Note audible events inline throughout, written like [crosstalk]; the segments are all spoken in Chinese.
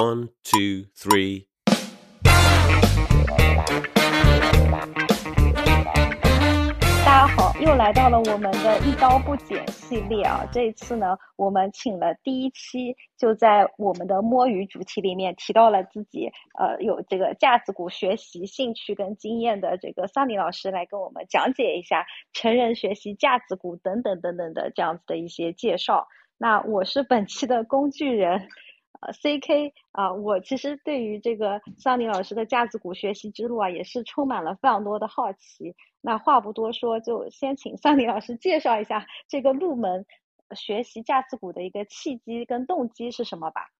One, two, three. 大家好，又来到了我们的一刀不剪系列啊！这一次呢，我们请了第一期就在我们的摸鱼主题里面提到了自己呃有这个架子鼓学习兴趣跟经验的这个桑尼老师来跟我们讲解一下成人学习架子鼓等等等等的这样子的一些介绍。那我是本期的工具人。呃，C K 啊，我其实对于这个桑尼老师的架子鼓学习之路啊，也是充满了非常多的好奇。那话不多说，就先请桑尼老师介绍一下这个入门学习架子鼓的一个契机跟动机是什么吧。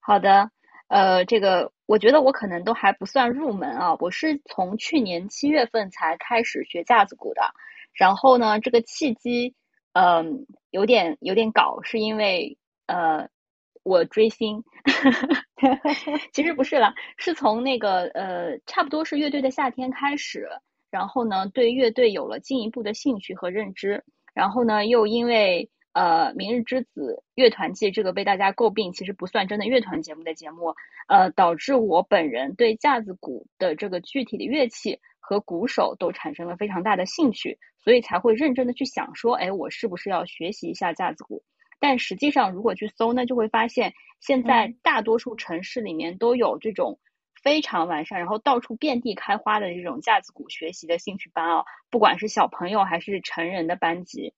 好的，呃，这个我觉得我可能都还不算入门啊，我是从去年七月份才开始学架子鼓的。然后呢，这个契机，嗯，有点有点搞，是因为呃。我追星，[laughs] 其实不是啦，是从那个呃，差不多是乐队的夏天开始，然后呢，对乐队有了进一步的兴趣和认知，然后呢，又因为呃，明日之子乐团季这个被大家诟病，其实不算真的乐团节目的节目，呃，导致我本人对架子鼓的这个具体的乐器和鼓手都产生了非常大的兴趣，所以才会认真的去想说，哎，我是不是要学习一下架子鼓？但实际上，如果去搜呢，就会发现现在大多数城市里面都有这种非常完善，然后到处遍地开花的这种架子鼓学习的兴趣班啊，不管是小朋友还是成人的班级。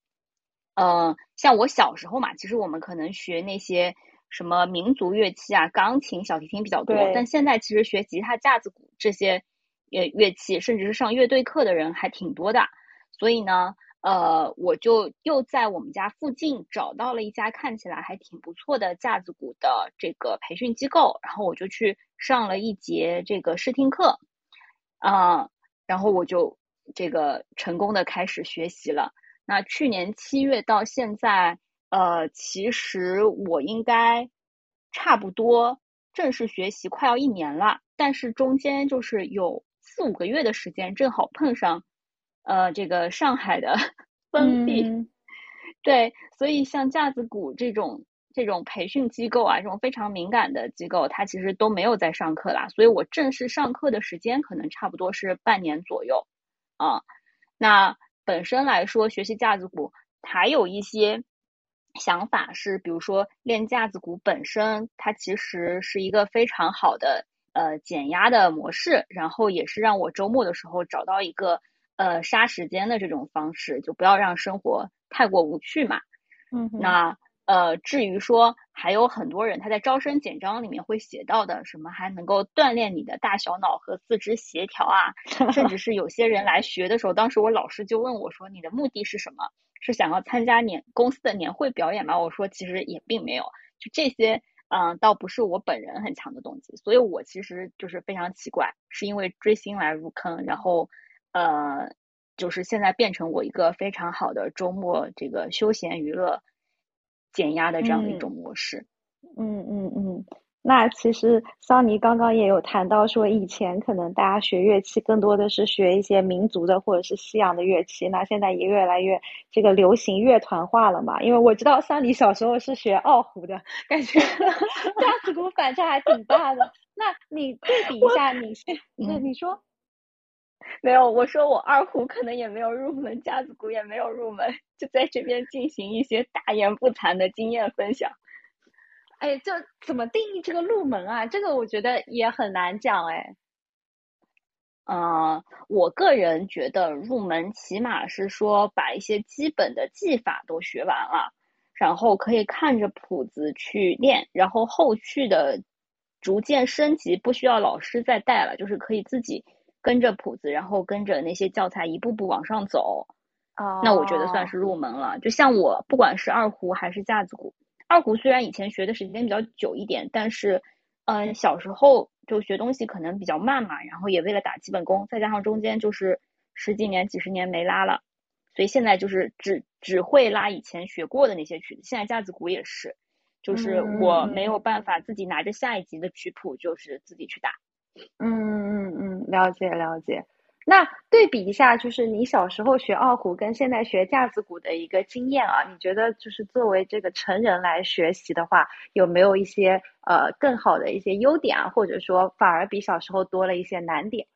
嗯，像我小时候嘛，其实我们可能学那些什么民族乐器啊，钢琴、小提琴比较多，但现在其实学吉他、架子鼓这些乐乐器，甚至是上乐队课的人还挺多的。所以呢。呃，我就又在我们家附近找到了一家看起来还挺不错的架子鼓的这个培训机构，然后我就去上了一节这个试听课，啊，然后我就这个成功的开始学习了。那去年七月到现在，呃，其实我应该差不多正式学习快要一年了，但是中间就是有四五个月的时间，正好碰上。呃，这个上海的 [laughs] 封闭，对，所以像架子鼓这种这种培训机构啊，这种非常敏感的机构，它其实都没有在上课啦。所以我正式上课的时间可能差不多是半年左右啊。那本身来说，学习架子鼓还有一些想法是，比如说练架子鼓本身，它其实是一个非常好的呃减压的模式，然后也是让我周末的时候找到一个。呃，杀时间的这种方式，就不要让生活太过无趣嘛。嗯，那呃，至于说还有很多人他在招生简章里面会写到的，什么还能够锻炼你的大小脑和四肢协调啊，甚至是有些人来学的时候，当时我老师就问我说：“你的目的是什么？是想要参加年公司的年会表演吗？”我说：“其实也并没有，就这些，嗯，倒不是我本人很强的动机。所以我其实就是非常奇怪，是因为追星来入坑，然后。”呃，就是现在变成我一个非常好的周末这个休闲娱乐、减压的这样的一种模式。嗯嗯嗯。那其实桑尼刚刚也有谈到说，以前可能大家学乐器更多的是学一些民族的或者是西洋的乐器，那现在也越来越这个流行乐团化了嘛。因为我知道桑尼小时候是学二胡的，感觉 [laughs] 架子鼓反差还挺大的。那你对比一下，你是那你说？[laughs] 没有，我说我二胡可能也没有入门，架子鼓也没有入门，就在这边进行一些大言不惭的经验分享。哎，就怎么定义这个入门啊？这个我觉得也很难讲哎。嗯，我个人觉得入门起码是说把一些基本的技法都学完了，然后可以看着谱子去练，然后后续的逐渐升级不需要老师再带了，就是可以自己。跟着谱子，然后跟着那些教材一步步往上走，啊，那我觉得算是入门了。就像我，不管是二胡还是架子鼓，二胡虽然以前学的时间比较久一点，但是，嗯，小时候就学东西可能比较慢嘛，然后也为了打基本功，再加上中间就是十几年、几十年没拉了，所以现在就是只只会拉以前学过的那些曲子。现在架子鼓也是，就是我没有办法自己拿着下一集的曲谱，就是自己去打。嗯嗯嗯嗯，了解了解。那对比一下，就是你小时候学二胡跟现在学架子鼓的一个经验啊，你觉得就是作为这个成人来学习的话，有没有一些呃更好的一些优点啊，或者说反而比小时候多了一些难点？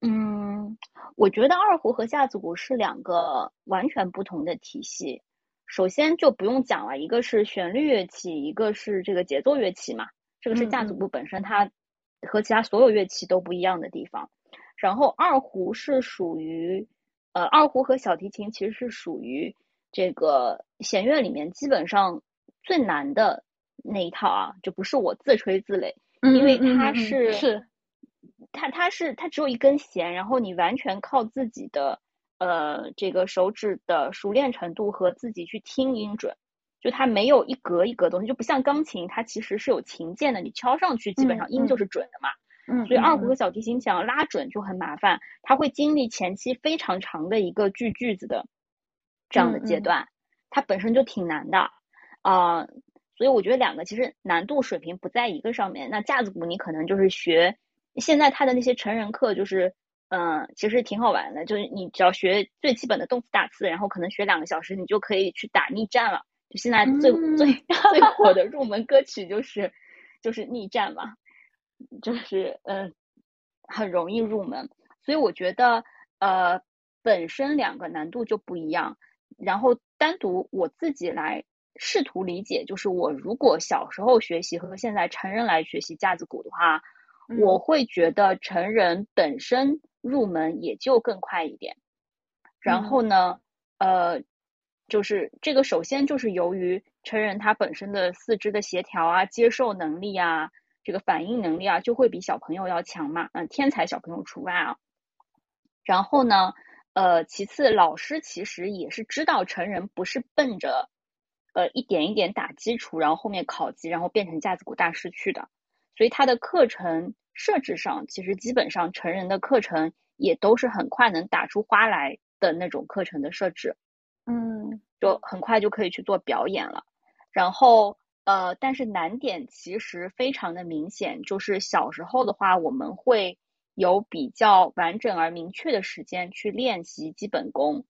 嗯，我觉得二胡和架子鼓是两个完全不同的体系。首先就不用讲了，一个是旋律乐器，一个是这个节奏乐器嘛。这个是架子鼓本身它和其他所有乐器都不一样的地方。然后二胡是属于，呃，二胡和小提琴其实是属于这个弦乐里面基本上最难的那一套啊，就不是我自吹自擂，因为它是是。它它是它只有一根弦，然后你完全靠自己的呃这个手指的熟练程度和自己去听音准，就它没有一格一格东西，就不像钢琴，它其实是有琴键的，你敲上去基本上音就是准的嘛。嗯。所以二胡和小提琴想要拉准就很麻烦，它会经历前期非常长的一个锯句子的这样的阶段，它本身就挺难的啊。所以我觉得两个其实难度水平不在一个上面。那架子鼓你可能就是学。现在它的那些成人课就是，嗯，其实挺好玩的。就是你只要学最基本的动词打字，然后可能学两个小时，你就可以去打逆战了。就现在最最最 [laughs] 火的入门歌曲就是就是逆战嘛，就是嗯，很容易入门。所以我觉得呃，本身两个难度就不一样。然后单独我自己来试图理解，就是我如果小时候学习和现在成人来学习架子鼓的话。我会觉得成人本身入门也就更快一点，然后呢，呃，就是这个首先就是由于成人他本身的四肢的协调啊、接受能力啊、这个反应能力啊，就会比小朋友要强嘛，嗯，天才小朋友除外啊。然后呢，呃，其次老师其实也是知道成人不是奔着呃一点一点打基础，然后后面考级，然后变成架子鼓大师去的，所以他的课程。设置上，其实基本上成人的课程也都是很快能打出花来的那种课程的设置，嗯，就很快就可以去做表演了。然后，呃，但是难点其实非常的明显，就是小时候的话，我们会有比较完整而明确的时间去练习基本功，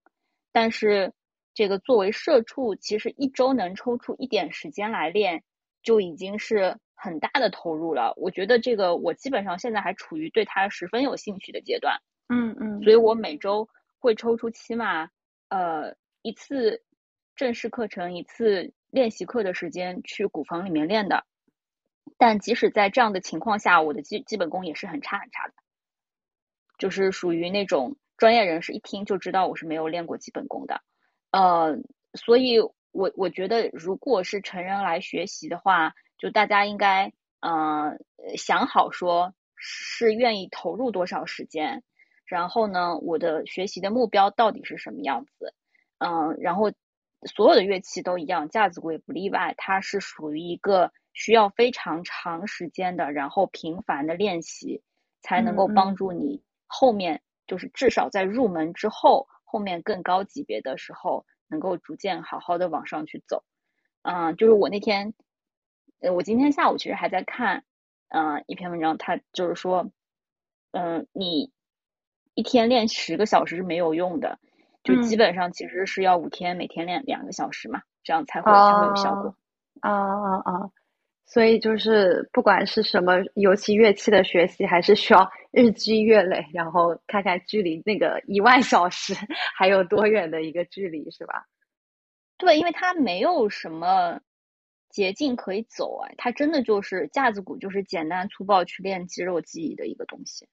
但是这个作为社畜，其实一周能抽出一点时间来练，就已经是。很大的投入了，我觉得这个我基本上现在还处于对他十分有兴趣的阶段，嗯嗯，所以我每周会抽出起码呃一次正式课程、一次练习课的时间去鼓房里面练的。但即使在这样的情况下，我的基基本功也是很差很差的，就是属于那种专业人士一听就知道我是没有练过基本功的，呃，所以我我觉得如果是成人来学习的话。就大家应该，嗯，想好说是愿意投入多少时间，然后呢，我的学习的目标到底是什么样子，嗯，然后所有的乐器都一样，架子鼓也不例外，它是属于一个需要非常长时间的，然后频繁的练习，才能够帮助你后面就是至少在入门之后，后面更高级别的时候，能够逐渐好好的往上去走，嗯，就是我那天。呃，我今天下午其实还在看，嗯，一篇文章，它就是说，嗯，你一天练十个小时是没有用的，就基本上其实是要五天，每天练两个小时嘛，这样才会才会有效果。啊啊啊！所以就是不管是什么，尤其乐器的学习，还是需要日积月累，然后看看距离那个一万小时还有多远的一个距离，是吧？对，因为它没有什么。捷径可以走哎，它真的就是架子鼓，就是简单粗暴去练肌肉记忆的一个东西。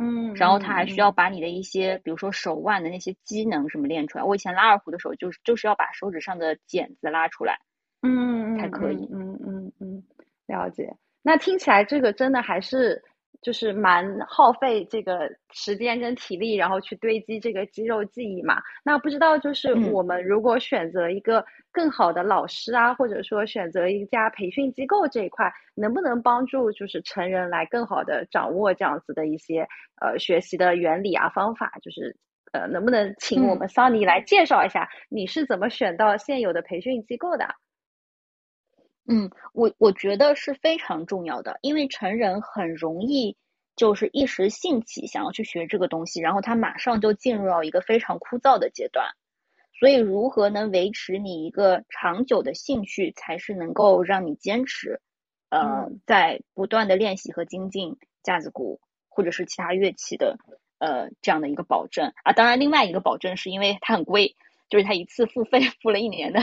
嗯，然后他还需要把你的一些，比如说手腕的那些机能什么练出来。我以前拉二胡的时候，就是就是要把手指上的茧子拉出来，嗯，才可以。嗯嗯嗯，了解。那听起来这个真的还是。就是蛮耗费这个时间跟体力，然后去堆积这个肌肉记忆嘛。那不知道就是我们如果选择一个更好的老师啊，或者说选择一家培训机构这一块，能不能帮助就是成人来更好的掌握这样子的一些呃学习的原理啊方法？就是呃，能不能请我们桑尼来介绍一下你是怎么选到现有的培训机构的？嗯，我我觉得是非常重要的，因为成人很容易就是一时兴起想要去学这个东西，然后他马上就进入到一个非常枯燥的阶段。所以，如何能维持你一个长久的兴趣，才是能够让你坚持，呃，在不断的练习和精进架子鼓或者是其他乐器的，呃，这样的一个保证啊。当然，另外一个保证是因为它很贵，就是它一次付费付了一年的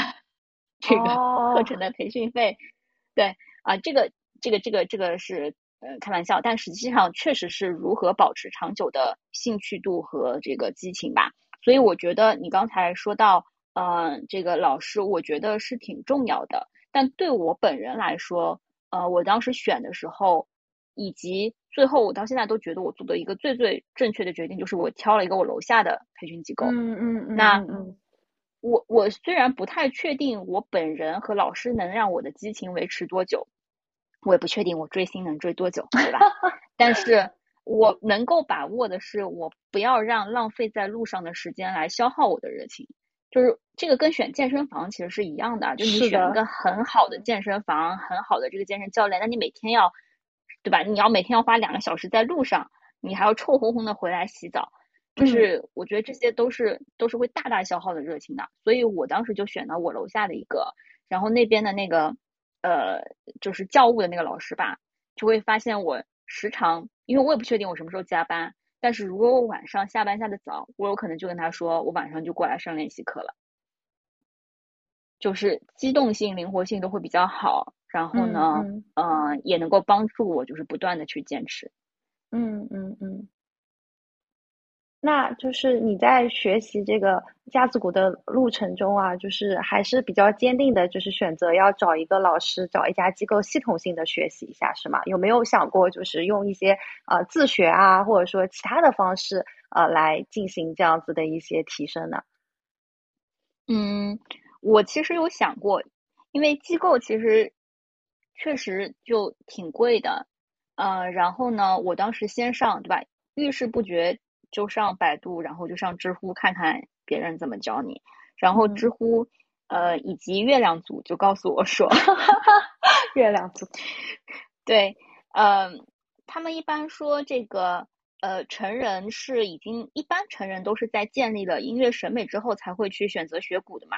[laughs] 这个课程的培训费。对啊，这个这个这个这个是呃开玩笑，但实际上确实是如何保持长久的兴趣度和这个激情吧。所以我觉得你刚才说到，呃，这个老师，我觉得是挺重要的。但对我本人来说，呃，我当时选的时候，以及最后我到现在都觉得我做的一个最最正确的决定，就是我挑了一个我楼下的培训机构。嗯嗯嗯。那我我虽然不太确定我本人和老师能让我的激情维持多久，我也不确定我追星能追多久，对吧？但是。[laughs] 我能够把握的是，我不要让浪费在路上的时间来消耗我的热情。就是这个跟选健身房其实是一样的，就你选一个很好的健身房，很好的这个健身教练，那你每天要，对吧？你要每天要花两个小时在路上，你还要臭烘烘的回来洗澡，就是我觉得这些都是都是会大大消耗的热情的。所以我当时就选了我楼下的一个，然后那边的那个呃，就是教务的那个老师吧，就会发现我时常。因为我也不确定我什么时候加班，但是如果我晚上下班下的早，我有可能就跟他说，我晚上就过来上练习课了，就是机动性、灵活性都会比较好，然后呢，嗯，也能够帮助我就是不断的去坚持，嗯嗯嗯。那就是你在学习这个架子鼓的路程中啊，就是还是比较坚定的，就是选择要找一个老师，找一家机构系统性的学习一下，是吗？有没有想过就是用一些呃自学啊，或者说其他的方式呃来进行这样子的一些提升呢？嗯，我其实有想过，因为机构其实确实就挺贵的，呃，然后呢，我当时先上对吧，遇事不决。就上百度，然后就上知乎看看别人怎么教你，然后知乎呃以及月亮组就告诉我说，[laughs] 月亮组。对，嗯，他们一般说这个呃成人是已经一般成人都是在建立了音乐审美之后才会去选择学鼓的嘛，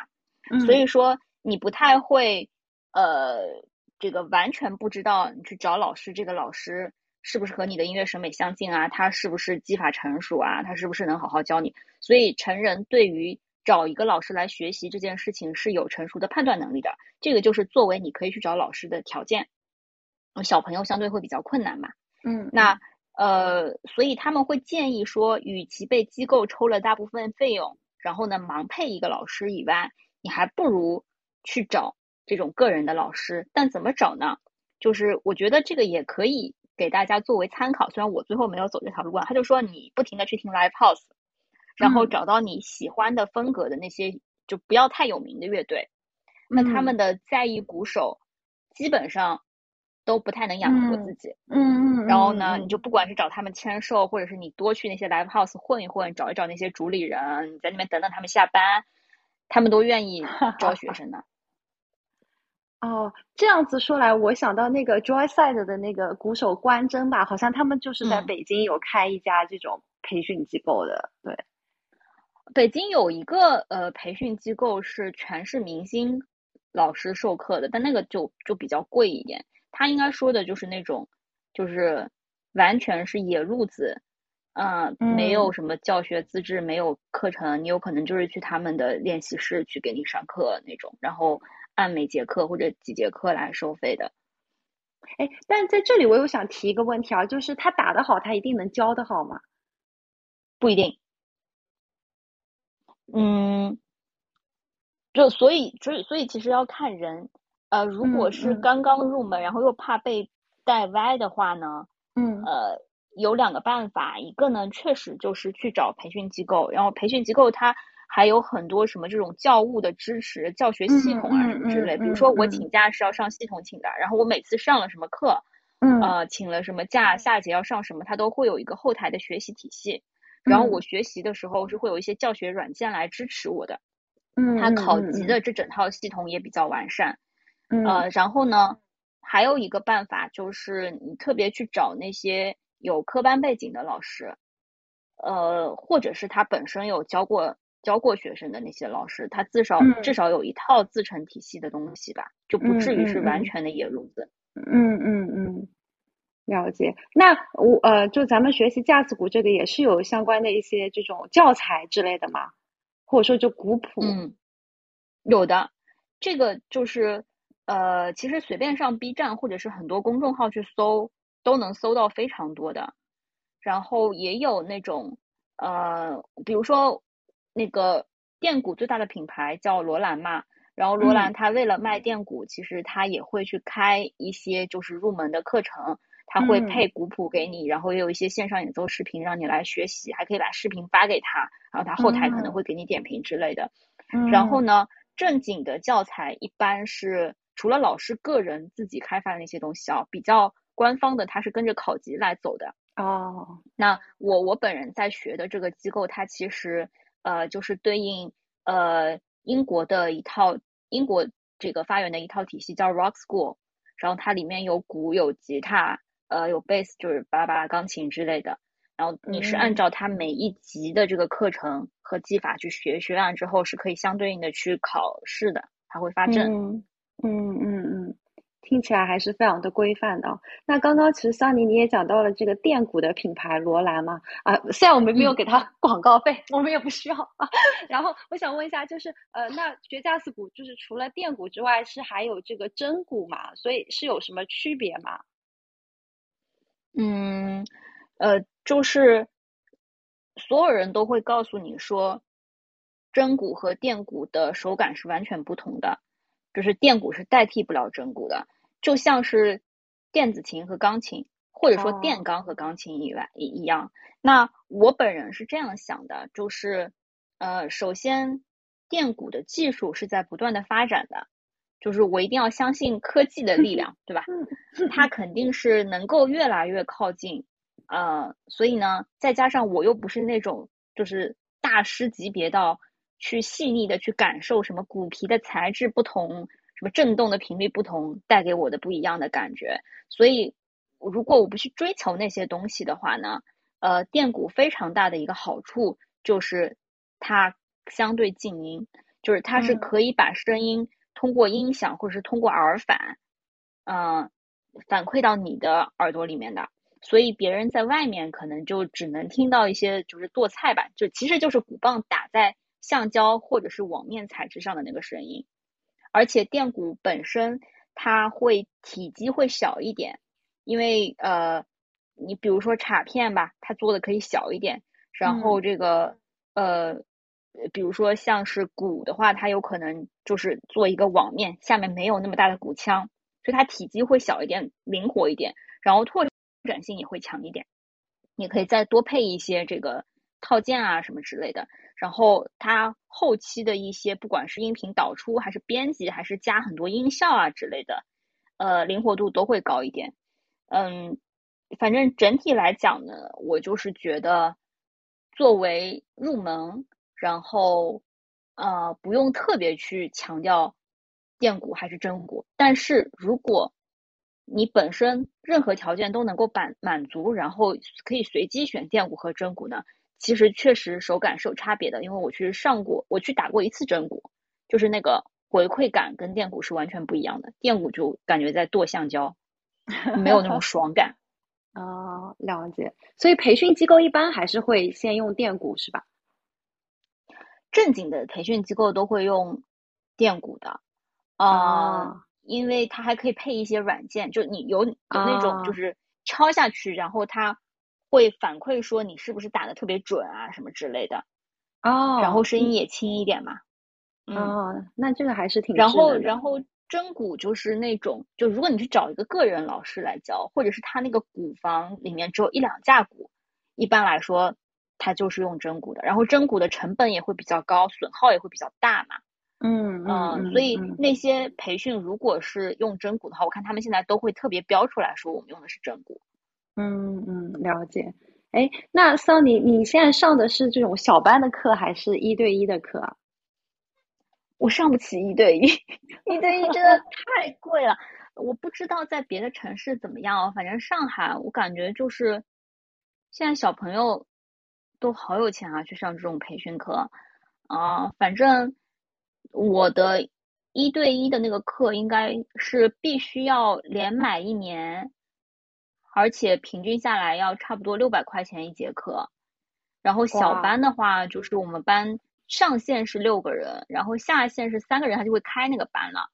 所以说你不太会呃这个完全不知道你去找老师，这个老师。是不是和你的音乐审美相近啊？他是不是技法成熟啊？他是不是能好好教你？所以成人对于找一个老师来学习这件事情是有成熟的判断能力的。这个就是作为你可以去找老师的条件。小朋友相对会比较困难嘛。嗯。那呃，所以他们会建议说，与其被机构抽了大部分费用，然后呢盲配一个老师以外，你还不如去找这种个人的老师。但怎么找呢？就是我觉得这个也可以。给大家作为参考，虽然我最后没有走这条路啊，他就说你不停的去听 live house，然后找到你喜欢的风格的那些，就不要太有名的乐队，那他们的在意鼓手基本上都不太能养活自己，嗯。嗯，然后呢，你就不管是找他们签售，或者是你多去那些 live house 混一混，找一找那些主理人，你在那边等等他们下班，他们都愿意招学生的。哦，这样子说来，我想到那个 Joyside 的那个鼓手关真吧，好像他们就是在北京有开一家这种培训机构的。对，北京有一个呃培训机构是全是明星老师授课的，但那个就就比较贵一点。他应该说的就是那种，就是完全是野路子，嗯，没有什么教学资质，没有课程，你有可能就是去他们的练习室去给你上课那种，然后。按每节课或者几节课来收费的，哎，但在这里我又想提一个问题啊，就是他打得好，他一定能教得好吗？不一定。嗯，就所以，所以，所以其实要看人。呃，如果是刚刚入门，然后又怕被带歪的话呢，嗯，呃，有两个办法，一个呢，确实就是去找培训机构，然后培训机构它。还有很多什么这种教务的支持、教学系统啊什么之类，比如说我请假是要上系统请的，然后我每次上了什么课，呃，请了什么假，下节要上什么，它都会有一个后台的学习体系。然后我学习的时候是会有一些教学软件来支持我的，嗯，它考级的这整套系统也比较完善。呃，然后呢，还有一个办法就是你特别去找那些有科班背景的老师，呃，或者是他本身有教过教过学生的那些老师，他至少、嗯至少有一套自成体系的东西吧，就不嗯至于是完全的野路子。嗯嗯嗯，了解。那我呃，就咱们学习架子鼓这个也是有相关的一些这种教材之类的吗？或者说就鼓谱？嗯，有的，这个就是呃，其实随便上 B 站或者是很多公众号去搜，都能搜到非常多的。然后也有那种呃，比如说那个电鼓最大的品牌叫罗兰嘛，然后罗兰嗯。它为了卖电鼓，其实它也会去开一些就是入门的课程，它会嗯。配鼓谱给你，然后也有一些线上演奏视频让你来学习，还可以把视频发给他，然后他后台可能嗯。会给你点评之类的。嗯，然后呢，正经的教材一般是除了老师个人自己开发的那些东西啊，比较官方的，它是跟着考级来走的。哦，那我我本人在学的这个机构，它其实呃就是对应呃英国的一套英国这个发源的一套体系叫 Rock School，然后它里面有鼓有吉他，呃有贝斯就是巴拉巴拉钢琴之类的。然后你是按嗯照它每一级的这个课程和技法去学，学完之后是可以相对应的去考试的，它会发证。嗯嗯嗯嗯，听起来还是非常的规范的哦。那刚刚其实桑尼你也讲到了这个电鼓的品牌罗兰嘛，啊，虽然我们没有嗯给他 [laughs] 广告费，我们也不需要啊。然后我想问一下，就是呃，那学架子鼓就是除了电鼓之外，是还有这个真鼓嘛？所以是有什么区别吗？嗯，呃，就是所有人都会告诉你说，真鼓和电鼓的手感是完全不同的，就是电鼓是代替不了真鼓的，就像是电子琴和钢琴，或者说哦电钢和钢琴以外一一样。那我本人是这样想的，就是呃，首先电鼓的技术是在不断的发展的，就是我一定要相信科技的力量，对吧？它肯定是能够越来越靠近，呃，所以呢，再加上我又不是那种就是大师级别到去细腻的去感受什么鼓皮的材质不同，什么振动的频率不同带给我的不一样的感觉，所以如果我不去追求那些东西的话呢，呃，电鼓非常大的一个好处就是它相对静音，就是它是嗯可以把声音通过音响或者是通过耳返，嗯、反馈到你的耳朵里面的。所以别人在外面可能就只能听到一些就是剁菜吧，就其实就是鼓棒打在橡胶或者是网面材质上的那个声音。而且电鼓本身它会体积会小一点，因为呃，你比如说镲片吧，它做的可以小一点，然后这个呃，比如说像是鼓的话，它有可能就是做一个网面，下面没有那么大的鼓腔，所以它体积会小一点，灵活一点，然后拓展性也会强一点。你可以再多配一些这个套件啊什么之类的，然后它后期的一些不管是音频导出还是编辑，还是加很多音效啊之类的，呃，灵活度都会高一点。嗯，反正整体来讲呢，我就是觉得作为入门，然后呃不用特别去强调电鼓还是真鼓，但是如果你本身任何条件都能够满满足，然后可以随机选电鼓和真鼓呢，其实确实手感是有差别的。因为我去上过，我去打过一次真鼓，就是那个回馈感跟电鼓是完全不一样的。电鼓就感觉在剁橡胶，没有那种 [laughs] 爽感。哦，了解。所以培训机构一般还是会先用电鼓是吧？正经的培训机构都会用电鼓的，啊、哦因为它还可以配一些软件，就你有有那种就哦是敲下去，然后它会反馈说你是不是打的特别准啊什么之类的，哦，然后声音也轻一点嘛。嗯，哦，那这个还是挺然后然后真鼓就是那种，就如果你去找一个个人老师来教，或者是他那个鼓房里面只有一两架鼓，一般来说他就是用真鼓的，然后真鼓的成本也会比较高，损耗也会比较大嘛。嗯嗯嗯，所以嗯那些培训如果是用真鼓的话，我看他们现在都会特别标出来说我们用的是真鼓。嗯嗯，了解。哎，那桑尼，你现在上的是这种小班的课，还是一对一的课啊？我上不起一对一，一对一真的太贵了。我不知道在别的城市怎么样哦，反正上海我感觉就是现在小朋友都好有钱啊，去上这种培训课啊。反正我的一对一的那个课应该是必须要连买一年，而且平均下来要差不多六百块钱一节课。然后小班的话，就是我们班上限是六个人，然后下限是三个人，他就会开那个班了。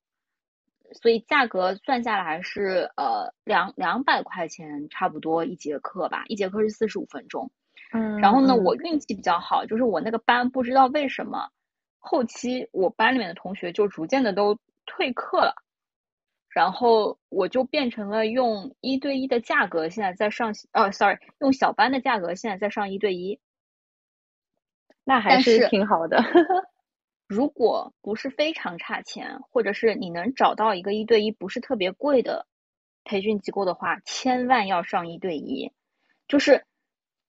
所以价格算下来是呃两两百块钱差不多一节课吧，一节课是四十五分钟。嗯，然后呢，我运气比较好，就是我那个班不知道为什么后期我班里面的同学就逐渐的都退课了，然后我就变成了用一对一的价格现在在上，哦，sorry，用小班的价格现在在上一对一。那还是挺好的。[laughs] 如果不是非常差钱，或者是你能找到一个一对一不是特别贵的培训机构的话，千万要上一对一。就是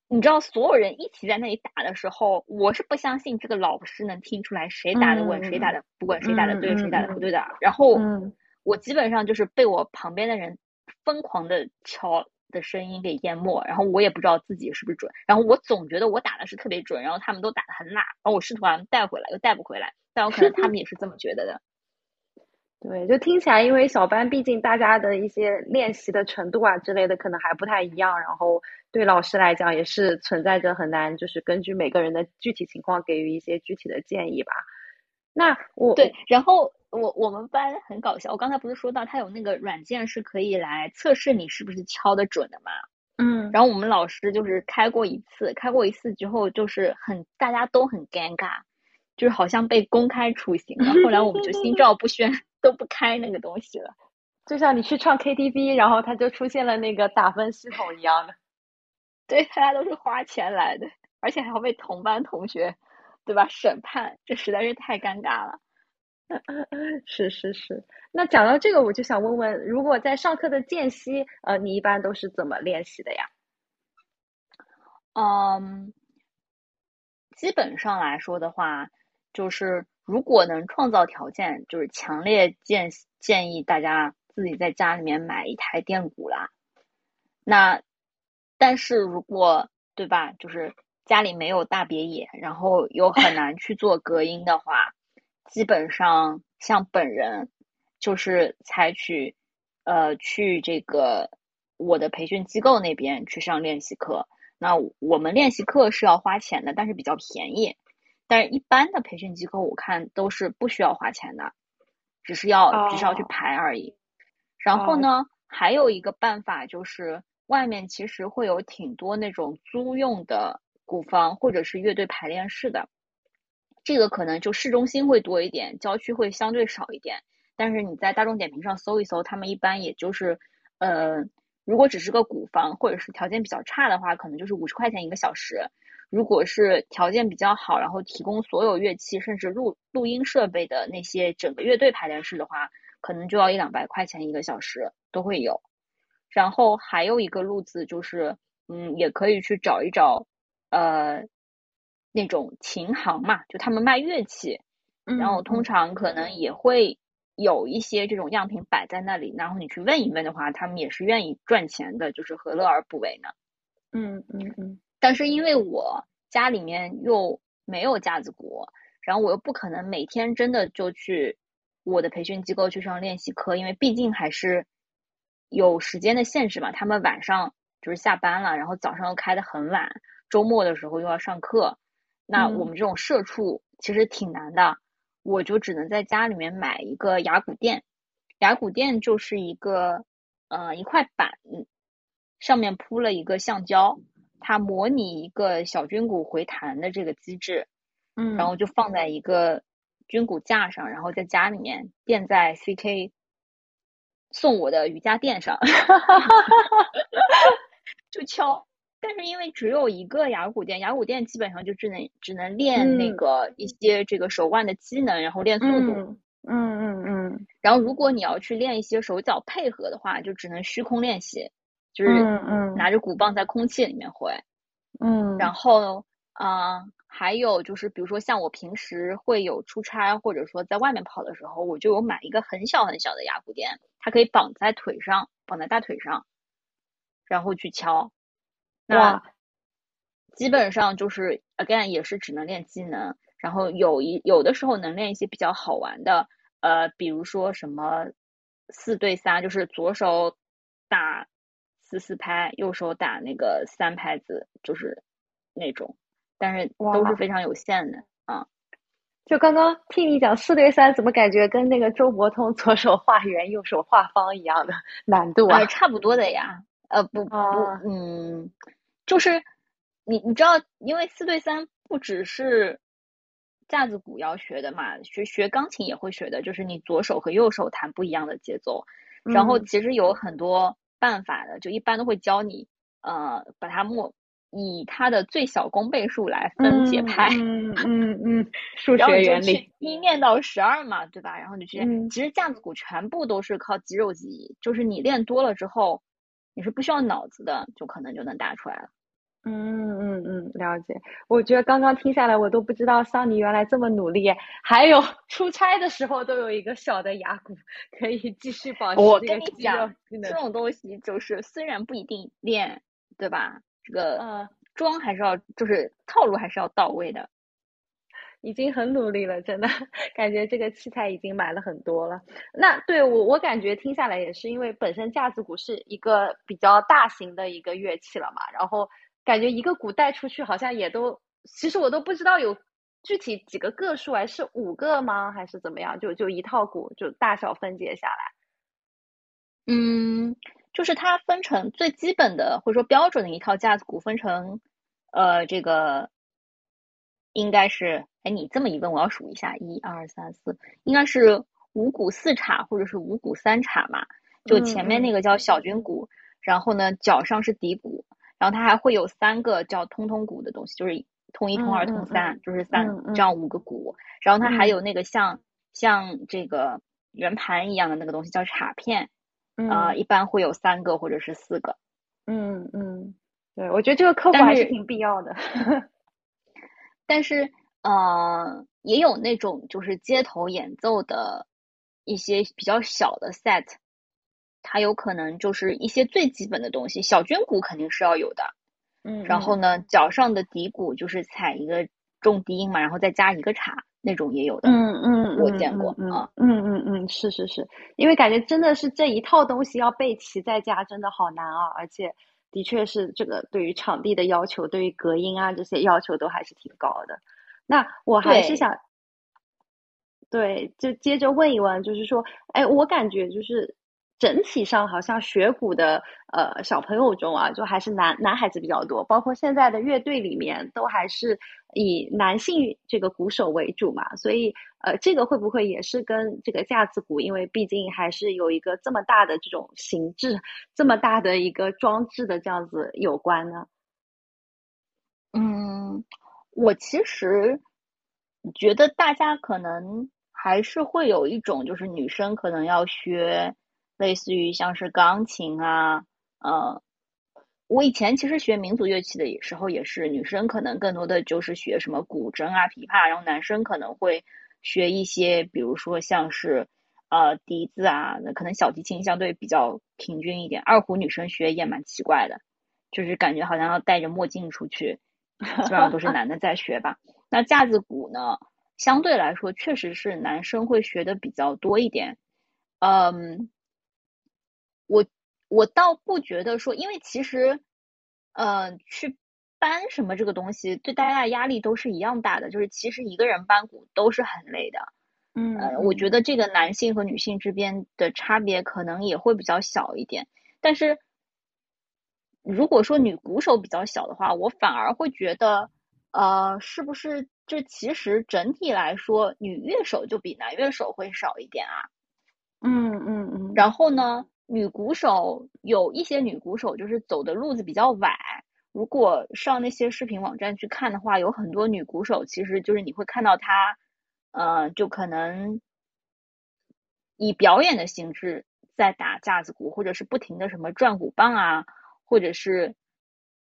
你知道，所有人一起在那里打的时候，我是不相信这个老师能听出来谁打的稳，谁打的不稳，谁打的对，谁打的不对的。然后我基本上就是被我旁边的人疯狂的敲。的声音给淹没，然后我也不知道自己是不是准，然后我总觉得我打的是特别准，然后他们都打的很烂，然后我试图把他们带回来，又带不回来，但我可能他们也是这么觉得的。[laughs] 对，就听起来，因为小班毕竟大家的一些练习的程度啊之类的可能还不太一样，然后对老师来讲也是存在着很难，就是根据每个人的具体情况给予一些具体的建议吧。那我对，然后。我我们班很搞笑，我刚才不是说到他有那个软件是可以来测试你是不是敲的准的嘛？嗯，然后我们老师就是开过一次，开过一次之后就是很大家都很尴尬，就是好像被公开处刑了。后来我们就心照不宣，都不开那个东西了。就像你去唱 KTV，然后他就出现了那个打分系统一样的。对，大家都是花钱来的，而且还要被同班同学，对吧？审判，这实在是太尴尬了。[laughs] 是是是，那讲到这个，我就想问问，如果在上课的间隙，呃，你一般都是怎么练习的呀？嗯，基本上来说的话，就是如果能创造条件，就是强烈建建议大家自己在家里面买一台电鼓啦。那但是如果对吧，就是家里没有大别野，然后又很难去做隔音的话。基本上像本人就是采取呃去这个我的培训机构那边去上练习课。那我们练习课是要花钱的，但是比较便宜。但是一般的培训机构我看都是不需要花钱的，只是要只是要去排而已。然后呢，还有一个办法就是外面其实会有挺多那种租用的鼓房或者是乐队排练室的。这个可能就市中心会多一点，郊区会相对少一点。但是你在大众点评上搜一搜，他们一般也就是，呃，如果只是个古房或者是条件比较差的话，可能就是五十块钱一个小时。如果是条件比较好，然后提供所有乐器甚至录录音设备的那些整个乐队排练室的话，可能就要一两百块钱一个小时都会有。然后还有一个路子就是，嗯，也可以去找一找，呃。那种琴行嘛，就他们卖乐器，然后通常可能也会有一些这种样品摆在那里，然后你去问一问的话，他们也是愿意赚钱的，就是何乐而不为呢？嗯嗯嗯。但是因为我家里面又没有架子鼓，然后我又不可能每天真的就去我的培训机构去上练习课，因为毕竟还是有时间的限制嘛。他们晚上就是下班了，然后早上又开的很晚，周末的时候又要上课。那我们这种社畜其实挺难的，我就只能在家里面买一个牙骨垫。牙骨垫就是一个呃一块板，上面铺了一个橡胶，它模拟一个小军鼓回弹的这个机制，嗯，然后就放在一个军鼓架上，然后在家里面垫在 CK 送我的瑜伽垫上，[laughs] 就敲。但是因为只有一个牙骨垫，牙骨垫基本上就只能只能练那个一些这个手腕的机能，然后练速度。嗯嗯嗯。然后如果你要去练一些手脚配合的话，就只能虚空练习，就是拿着鼓棒在空气里面挥。嗯。然后啊，还有就是比如说像我平时会有出差或者说在外面跑的时候，我就有买一个很小很小的牙骨垫，它可以绑在腿上，绑在大腿上，然后去敲。哇，基本上就是 again 也是只能练技能，然后有一有的时候能练一些比较好玩的，呃，比如说什么四对三，就是左手打四四拍，右手打那个三拍子，就是那种，但是都是非常有限的啊。就刚刚听你讲四对三，怎么感觉跟那个周伯通 [laughs] 左手画圆，右手画方一样的难度啊？差不多的呀。呃，不不，嗯，就是你你知道，因为四对三不只是架子鼓要学的嘛，学学钢琴也会学的，就是你左手和右手弹不一样的节奏。然后其实有很多办法的，就一般都会教你，呃，把它默。以它的最小公倍数来分节拍，[laughs] 嗯嗯嗯，数学原理一念到十二嘛，对吧？然后你去，其实架子鼓全部都是靠肌肉记忆，就是你练多了之后，你是不需要脑子的，就可能就能答出来了。嗯嗯嗯，了解。我觉得刚刚听下来，我都不知道桑尼原来这么努力，还有出差的时候都有一个小的牙骨可以继续保持。我跟你讲，这种东西就是虽然不一定练，对吧？这个呃，妆还是要，就是套路还是要到位的。已经很努力了，真的 [laughs] 感觉这个器材已经买了很多了。那对我，我感觉听下来也是因为本身架子鼓是一个比较大型的一个乐器了嘛，然后感觉一个鼓带出去好像也都，其实我都不知道有具体几个个数，还是五个吗？还是怎么样？就就一套鼓就大小分解下来，嗯。就是它分成最基本的或者说标准的一套架子鼓，分成呃这个应该是哎你这么一问我要数一下一二三四应该是五谷四叉或者是五谷三叉嘛，就前面那个叫小军鼓，然后呢脚上是底骨，然后它还会有三个叫通通骨的东西，就是通一通二通三，就是三这样五个骨，然后它还有那个像像这个圆盘一样的那个东西叫镲片。啊，一般会有三个或者是四个。嗯嗯，对，我觉得这个客户还是挺必要的。[laughs] 但是，呃，也有那种就是街头演奏的一些比较小的 set，它有可能就是一些最基本的东西，小军鼓肯定是要有的。嗯，然后呢，脚上的底鼓就是踩一个重低音嘛，然后再加一个镲。那种也有的，嗯嗯，我见过啊，嗯嗯嗯，是是是，因为感觉真的是这一套东西要备齐在家，真的好难啊，而且的确是这个对于场地的要求，对于隔音啊这些要求都还是挺高的。那我还是想，对，就接着问一问，就是说，哎，我感觉就是。整体上好像学鼓的呃小朋友中啊，就还是男男孩子比较多，包括现在的乐队里面都还是以男性这个鼓手为主嘛，所以呃这个会不会也是跟这个架子鼓，因为毕竟还是有一个这么大的这种形制，这么大的一个装置的这样子有关呢？嗯，我其实觉得大家可能还是会有一种，就是女生可能要学。类似于像是钢琴啊，呃，我以前其实学民族乐器的时候也是，女生可能更多的就是学什么古筝啊、琵琶，然后男生可能会学一些，比如说像是呃笛子啊，那可能小提琴相对比较平均一点。二胡女生学也蛮奇怪的，就是感觉好像要戴着墨镜出去，基本上都是男的在学吧。那架子鼓呢，相对来说确实是男生会学的比较多一点，嗯。我我倒不觉得说，因为其实，呃，去搬什么这个东西，对大家的压力都是一样大的。就是其实一个人搬鼓都是很累的，嗯，呃，我觉得这个男性和女性之间的差别可能也会比较小一点。但是，如果说女鼓手比较小的话，我反而会觉得，呃，是不是这其实整体来说，女乐手就比男乐手会少一点啊？嗯嗯嗯。然后呢？女鼓手有一些女鼓手就是走的路子比较歪。如果上那些视频网站去看的话，有很多女鼓手其实就是你会看到她，呃，就可能以表演的形式在打架子鼓，或者是不停的什么转鼓棒啊，或者是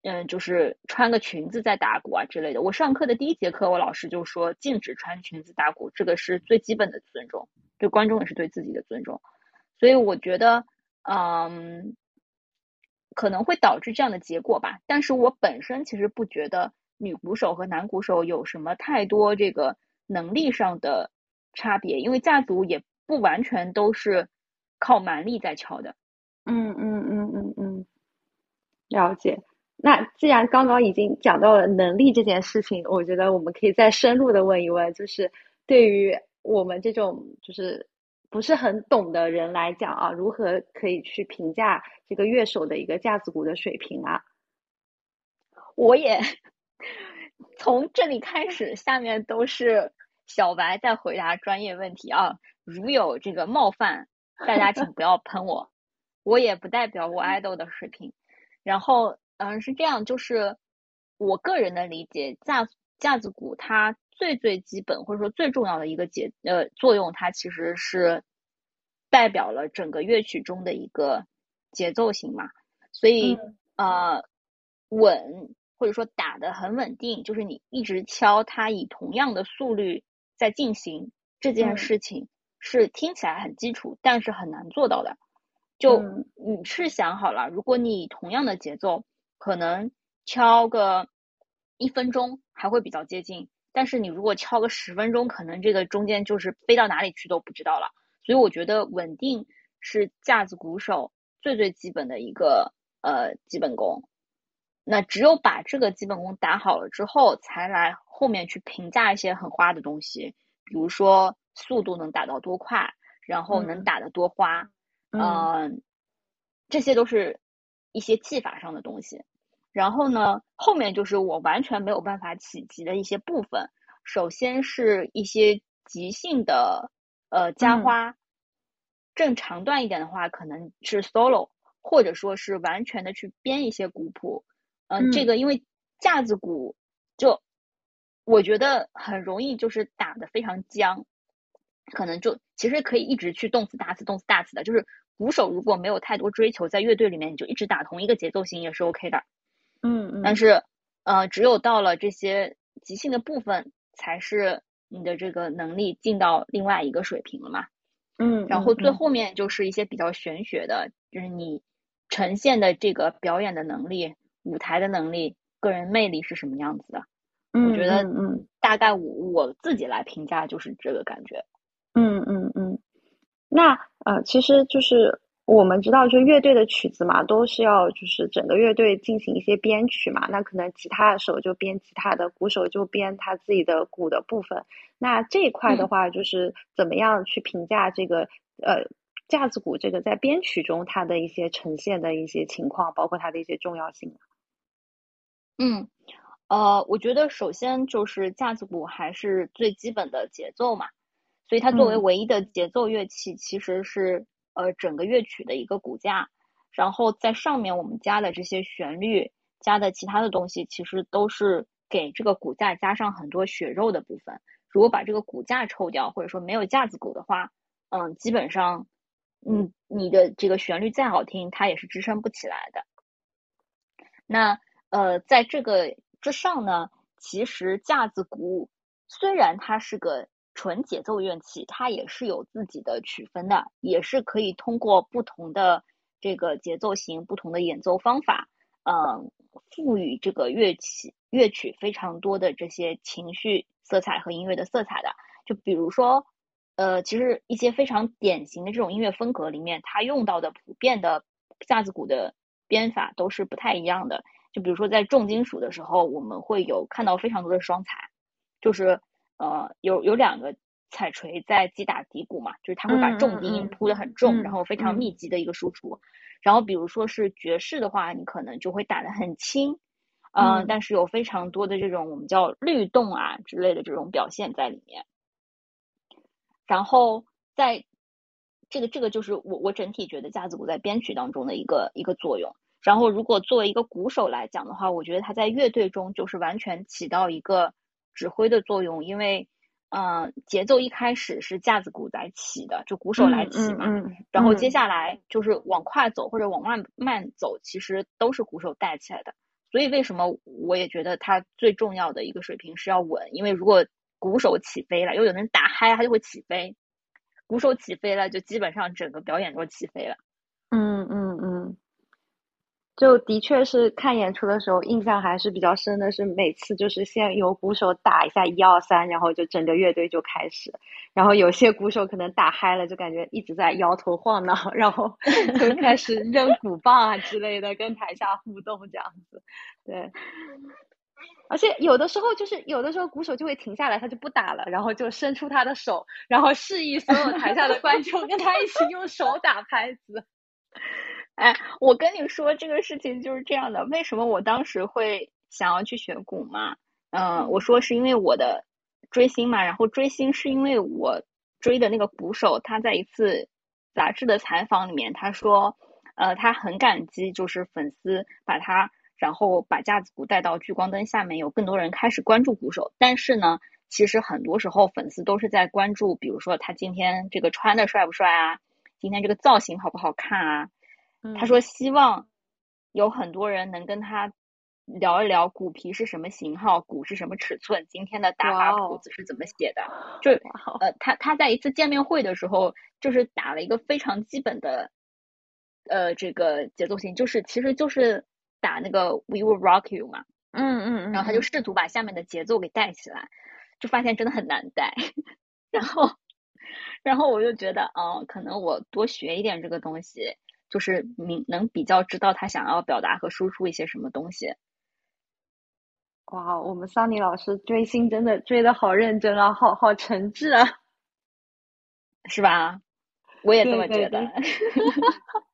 嗯，就是穿个裙子在打鼓啊之类的。我上课的第一节课，我老师就说禁止穿裙子打鼓，这个是最基本的尊重，对观众也是对自己的尊重。所以我觉得。嗯，可能会导致这样的结果吧。但是我本身其实不觉得女鼓手和男鼓手有什么太多这个能力上的差别，因为架子鼓也不完全都是靠蛮力在敲的。嗯嗯嗯嗯嗯，了解。那既然刚刚已经讲到了能力这件事情，我觉得我们可以再深入的问一问，就是对于我们这种就是不是很懂的人来讲啊，如何可以去评价这个乐手的一个架子鼓的水平啊？我也从这里开始，下面都是小白在回答专业问题啊，如有这个冒犯，大家请不要喷我，我也不代表我爱豆的水平，然后。嗯，是这样，就是我个人的理解，架架子鼓它最最基本或者说最重要的一个节呃作用，它其实是代表了整个乐曲中的一个节奏型嘛，所以呃稳或者说打的很稳定，就是你一直敲它以同样的速率在进行这件事情，是听起来很基础，但是很难做到的。就你是想好了，如果你同样的节奏。可能敲个一分钟还会比较接近，但是你如果敲个十分钟，可能这个中间就是飞到哪里去都不知道了。所以我觉得稳定是架子鼓手最最基本的一个呃基本功。那只有把这个基本功打好了之后，才来后面去评价一些很花的东西，比如说速度能打到多快，然后能打得多花，嗯，这些都是。一些技法上的东西，然后呢，后面就是我完全没有办法企及的一些部分。首先是一些即兴的呃加花，正常段一点的话，可能是 solo，或者说是完全的去编一些鼓谱。嗯，这个因为架子鼓就我觉得很容易就是打的非常僵，可能就其实可以一直去动次打次动次打次的，就是。鼓手如果没有太多追求，在乐队里面你就一直打同一个节奏型也是 OK 的，嗯嗯。但是呃，只有到了这些即兴的部分，才是你的这个能力进到另外一个水平了嘛。嗯。然后最后面就是一些比较玄学的，就是你呈现的这个表演的能力、舞台的能力、个人魅力是什么样子的。嗯。我觉得嗯，大概我我自己来评价就是这个感觉。嗯嗯嗯。那呃，其实就是我们知道，就乐队的曲子嘛，都是要就是整个乐队进行一些编曲嘛。那可能吉他手就编吉他的，鼓手就编他自己的鼓的部分。那这一块的话，就是怎么样去评价这个呃架子鼓这个在编曲中它的一些呈现的一些情况，包括它的一些重要性。嗯，呃，我觉得首先就是架子鼓还是最基本的节奏嘛。所以它作为唯一的节奏乐器，其实是呃整个乐曲的一个骨架。然后在上面我们加的这些旋律，加的其他的东西，其实都是给这个骨架加上很多血肉的部分。如果把这个骨架抽掉，或者说没有架子鼓的话，嗯，基本上，嗯，你的这个旋律再好听，它也是支撑不起来的。那呃，在这个之上呢，其实架子鼓虽然它是个纯节奏乐器，它也是有自己的曲分的，也是可以通过不同的这个节奏型、不同的演奏方法，嗯，赋予这个乐器乐曲非常多的这些情绪色彩和音乐的色彩的。就比如说，呃，其实一些非常典型的这种音乐风格里面，它用到的普遍的架子鼓的编法都是不太一样的。就比如说在重金属的时候，我们会有看到非常多的双踩，就是。呃，有有两个踩锤在击打底鼓嘛，就是他会把重低音铺的很重，然后非常密集的一个输出。然后比如说是爵士的话，你可能就会打的很轻，嗯，但是有非常多的这种我们叫律动啊之类的这种表现在里面。然后在这个这个就是我我整体觉得架子鼓在编曲当中的一个一个作用。然后如果作为一个鼓手来讲的话，我觉得他在乐队中就是完全起到一个。指挥的作用，因为，呃，节奏一开始是架子鼓来起的，就鼓手来起嘛，然后接下来就是往快走或者往慢慢走，其实都是鼓手带起来的。所以为什么我也觉得他最重要的一个水平是要稳，因为如果鼓手起飞了，因为有的人打嗨他就会起飞，鼓手起飞了就基本上整个表演都起飞了。嗯嗯嗯，就的确是看演出的时候，印象还是比较深的。是每次就是先由鼓手打一下一二三，然后就整个乐队就开始。然后有些鼓手可能打嗨了，就感觉一直在摇头晃脑，然后就开始扔鼓棒啊之类的，跟台下互动这样子。对，而且有的时候就是有的时候鼓手就会停下来，他就不打了，然后就伸出他的手，然后示意所有台下的观众跟他一起用手打拍子。哎，我跟你说这个事情就是这样的。为什么我当时会想要去学鼓嘛？嗯，我说是因为我的追星嘛。然后追星是因为我追的那个鼓手，他在一次杂志的采访里面，他说，呃，他很感激，就是粉丝把他，然后把架子鼓带到聚光灯下面，有更多人开始关注鼓手。但是呢，其实很多时候粉丝都是在关注，比如说他今天这个穿的帅不帅啊，今天这个造型好不好看啊。他说：“希望有很多人能跟他聊一聊鼓皮是什么型号，鼓是什么尺寸，今天的打法谱子是怎么写的。就呃，他他在一次见面会的时候，就是打了一个非常基本的呃这个节奏型，就是其实就是打那个 We Will Rock You 嘛。嗯嗯嗯。然后他就试图把下面的节奏给带起来，就发现真的很难带。[laughs] 然后 [laughs] 然后我就觉得，哦，可能我多学一点这个东西。”就是明能比较知道他想要表达和输出一些什么东西。哇，我们桑尼老师追星真的追的好认真啊，好好诚挚啊，是吧？我也这么觉得。[laughs] [laughs]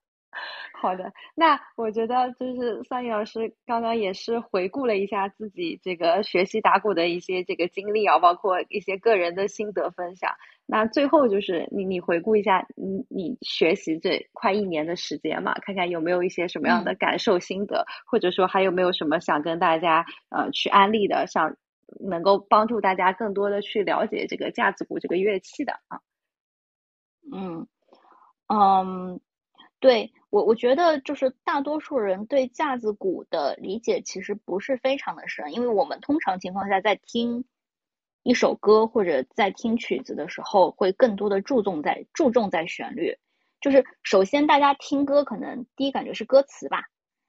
好的，那我觉得就是桑尼老师刚刚也是回顾了一下自己这个学习打鼓的一些这个经历啊，包括一些个人的心得分享。那最后就是你你回顾一下你你学习这快一年的时间嘛，看看有没有一些什么样的感受心得，或者说还有没有什么想跟大家呃去安利的，想能够帮助大家更多的去了解这个架子鼓这个乐器的啊。嗯嗯。对我，我觉得就是大多数人对架子鼓的理解其实不是非常的深，因为我们通常情况下在听一首歌或者在听曲子的时候，会更多的注重在注重在旋律。就是首先大家听歌可能第一感觉是歌词吧，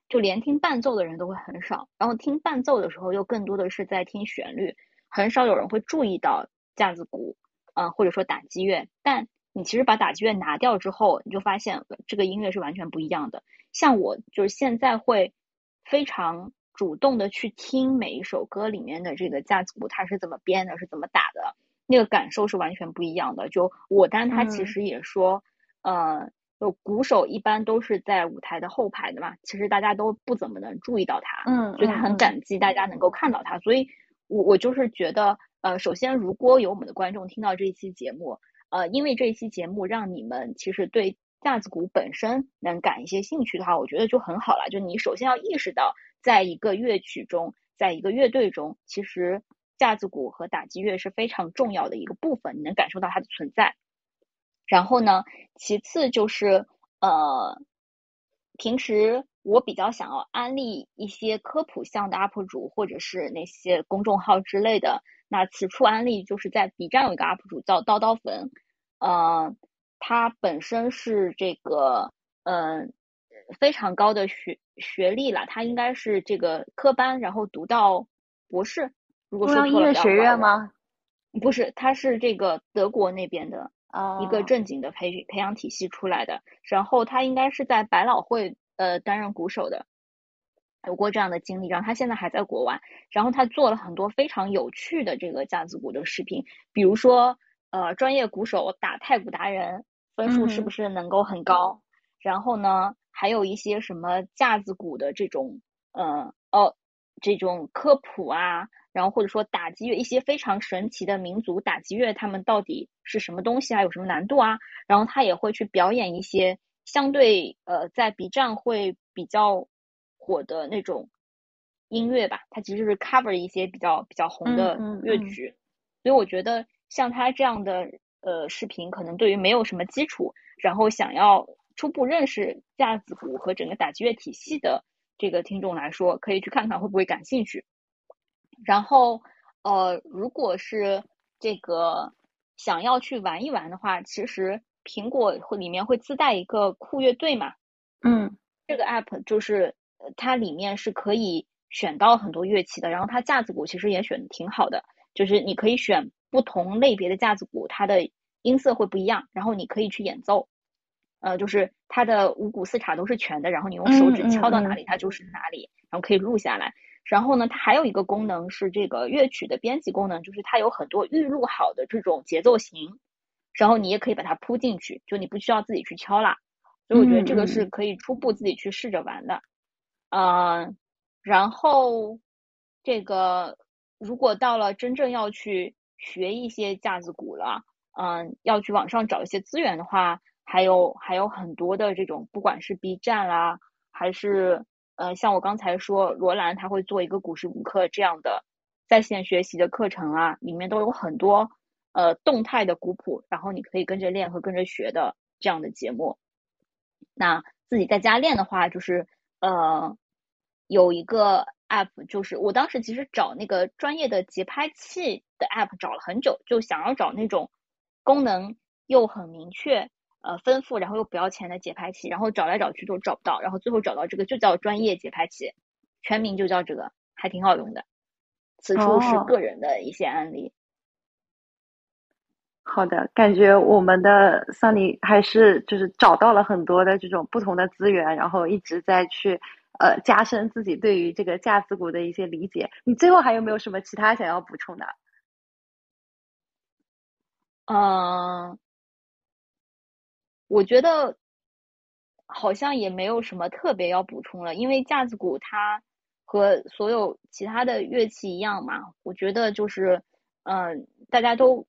就连听伴奏的人都会很少，然后听伴奏的时候又更多的是在听旋律，很少有人会注意到架子鼓，嗯，或者说打击乐，但。你其实把打击乐拿掉之后，你就发现这个音乐是完全不一样的。像我就是现在会非常主动的去听每一首歌里面的这个架子鼓，它是怎么编的，是怎么打的，那个感受是完全不一样的。就我单他其实也说，呃，就鼓手一般都是在舞台的后排的嘛，其实大家都不怎么能注意到他，嗯，所以他很感激大家能够看到他。所以我我就是觉得，呃，首先如果有我们的观众听到这一期节目。呃，因为这一期节目让你们其实对架子鼓本身能感一些兴趣的话，我觉得就很好了。就你首先要意识到，在一个乐曲中，在一个乐队中，其实架子鼓和打击乐是非常重要的一个部分，你能感受到它的存在。然后呢，其次就是呃，平时我比较想要安利一些科普向的 UP 主或者是那些公众号之类的。那此处安利就是在 B 站有一个 UP 主叫刀刀粉。呃，他本身是这个嗯非常高的学学历了，他应该是这个科班，然后读到博士。如果说音乐学院吗？不是，他是这个德国那边的一个正经的培培养体系出来的。然后他应该是在百老汇呃担任鼓手的，有过这样的经历。然后他现在还在国外，然后他做了很多非常有趣的这个架子鼓的视频，比如说。呃，专业鼓手打太鼓达人分数是不是能够很高？然后呢，还有一些什么架子鼓的这种，呃，哦，这种科普啊，然后或者说打击乐一些非常神奇的民族打击乐，他们到底是什么东西啊？有什么难度啊？然后他也会去表演一些相对呃在 B 站会比较火的那种音乐吧，它其实是 cover 一些比较比较红的乐曲，所以我觉得。像他这样的呃视频，可能对于没有什么基础，然后想要初步认识架子鼓和整个打击乐体系的这个听众来说，可以去看看会不会感兴趣。然后呃，如果是这个想要去玩一玩的话，其实苹果会里面会自带一个酷乐队嘛，嗯，这个 app 就是它里面是可以选到很多乐器的，然后它架子鼓其实也选的挺好的，就是你可以选不同类别的架子鼓，它的音色会不一样，然后你可以去演奏，呃，就是它的五鼓四镲都是全的，然后你用手指敲到哪里，它就是哪里，然后可以录下来。然后呢，它还有一个功能是这个乐曲的编辑功能，就是它有很多预录好的这种节奏型，然后你也可以把它铺进去，就你不需要自己去敲啦。所以我觉得这个是可以初步自己去试着玩的。嗯，然后这个如果到了真正要去学一些架子鼓了，嗯，要去网上找一些资源的话，还有还有很多的这种，不管是 B 站啦，还是。呃，像我刚才说，罗兰他会做一个古诗五课这样的在线学习的课程啊，里面都有很多呃动态的古谱，然后你可以跟着练和跟着学的这样的节目。那自己在家练的话，就是呃有一个 app，就是我当时其实找那个专业的节拍器的 app 找了很久，就想要找那种功能又很明确。呃，丰富然后又不要钱的节拍器，然后找来找去都找不到，然后最后找到这个就叫专业节拍器，全名就叫这个，还挺好用的。此处是个人的一些案例。好的，感觉我们的桑尼还是就是找到了很多的这种不同的资源，然后一直在去呃加深自己对于这个架子鼓的一些理解。你最后还有没有什么其他想要补充的？嗯。我觉得好像也没有什么特别要补充了，因为架子鼓它和所有其他的乐器一样嘛。我觉得就是，嗯，大家都，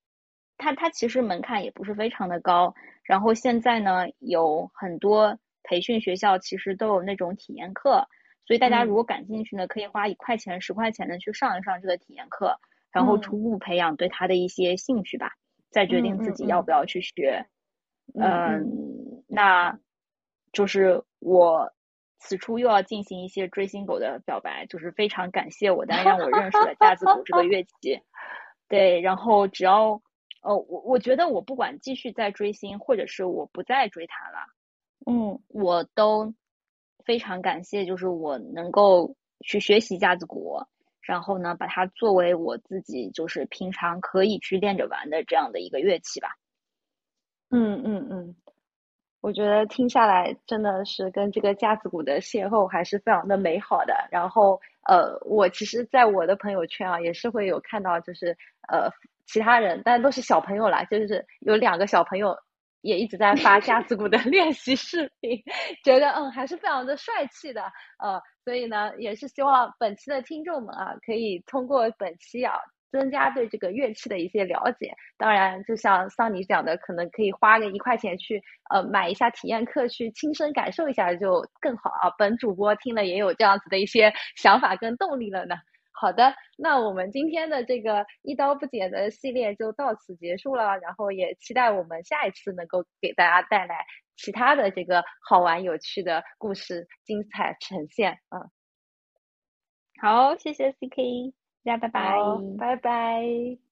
它它其实门槛也不是非常的高。然后现在呢，有很多培训学校其实都有那种体验课，所以大家如果感兴趣呢，可以花一块钱、十块钱的去上一上这个体验课，然后初步培养对它的一些兴趣吧，再决定自己要不要去学。嗯，那就是我此处又要进行一些追星狗的表白，就是非常感谢我的 [laughs] 让我认识了架子鼓这个乐器。对，然后只要哦，我我觉得我不管继续在追星，或者是我不再追他了，嗯，我都非常感谢，就是我能够去学习架子鼓，然后呢，把它作为我自己就是平常可以去练着玩的这样的一个乐器吧。嗯嗯嗯，我觉得听下来真的是跟这个架子鼓的邂逅还是非常的美好的。然后呃，我其实在我的朋友圈啊，也是会有看到，就是呃其他人，但都是小朋友啦，就是有两个小朋友也一直在发架子鼓的 [laughs] 练习视频，觉得嗯还是非常的帅气的。呃，所以呢，也是希望本期的听众们啊，可以通过本期啊。增加对这个乐器的一些了解，当然，就像桑尼讲的，可能可以花个一块钱去呃买一下体验课，去亲身感受一下就更好啊。本主播听了也有这样子的一些想法跟动力了呢。好的，那我们今天的这个一刀不剪的系列就到此结束了，然后也期待我们下一次能够给大家带来其他的这个好玩有趣的故事精彩呈现嗯。好，谢谢 CK。大家拜拜，拜拜。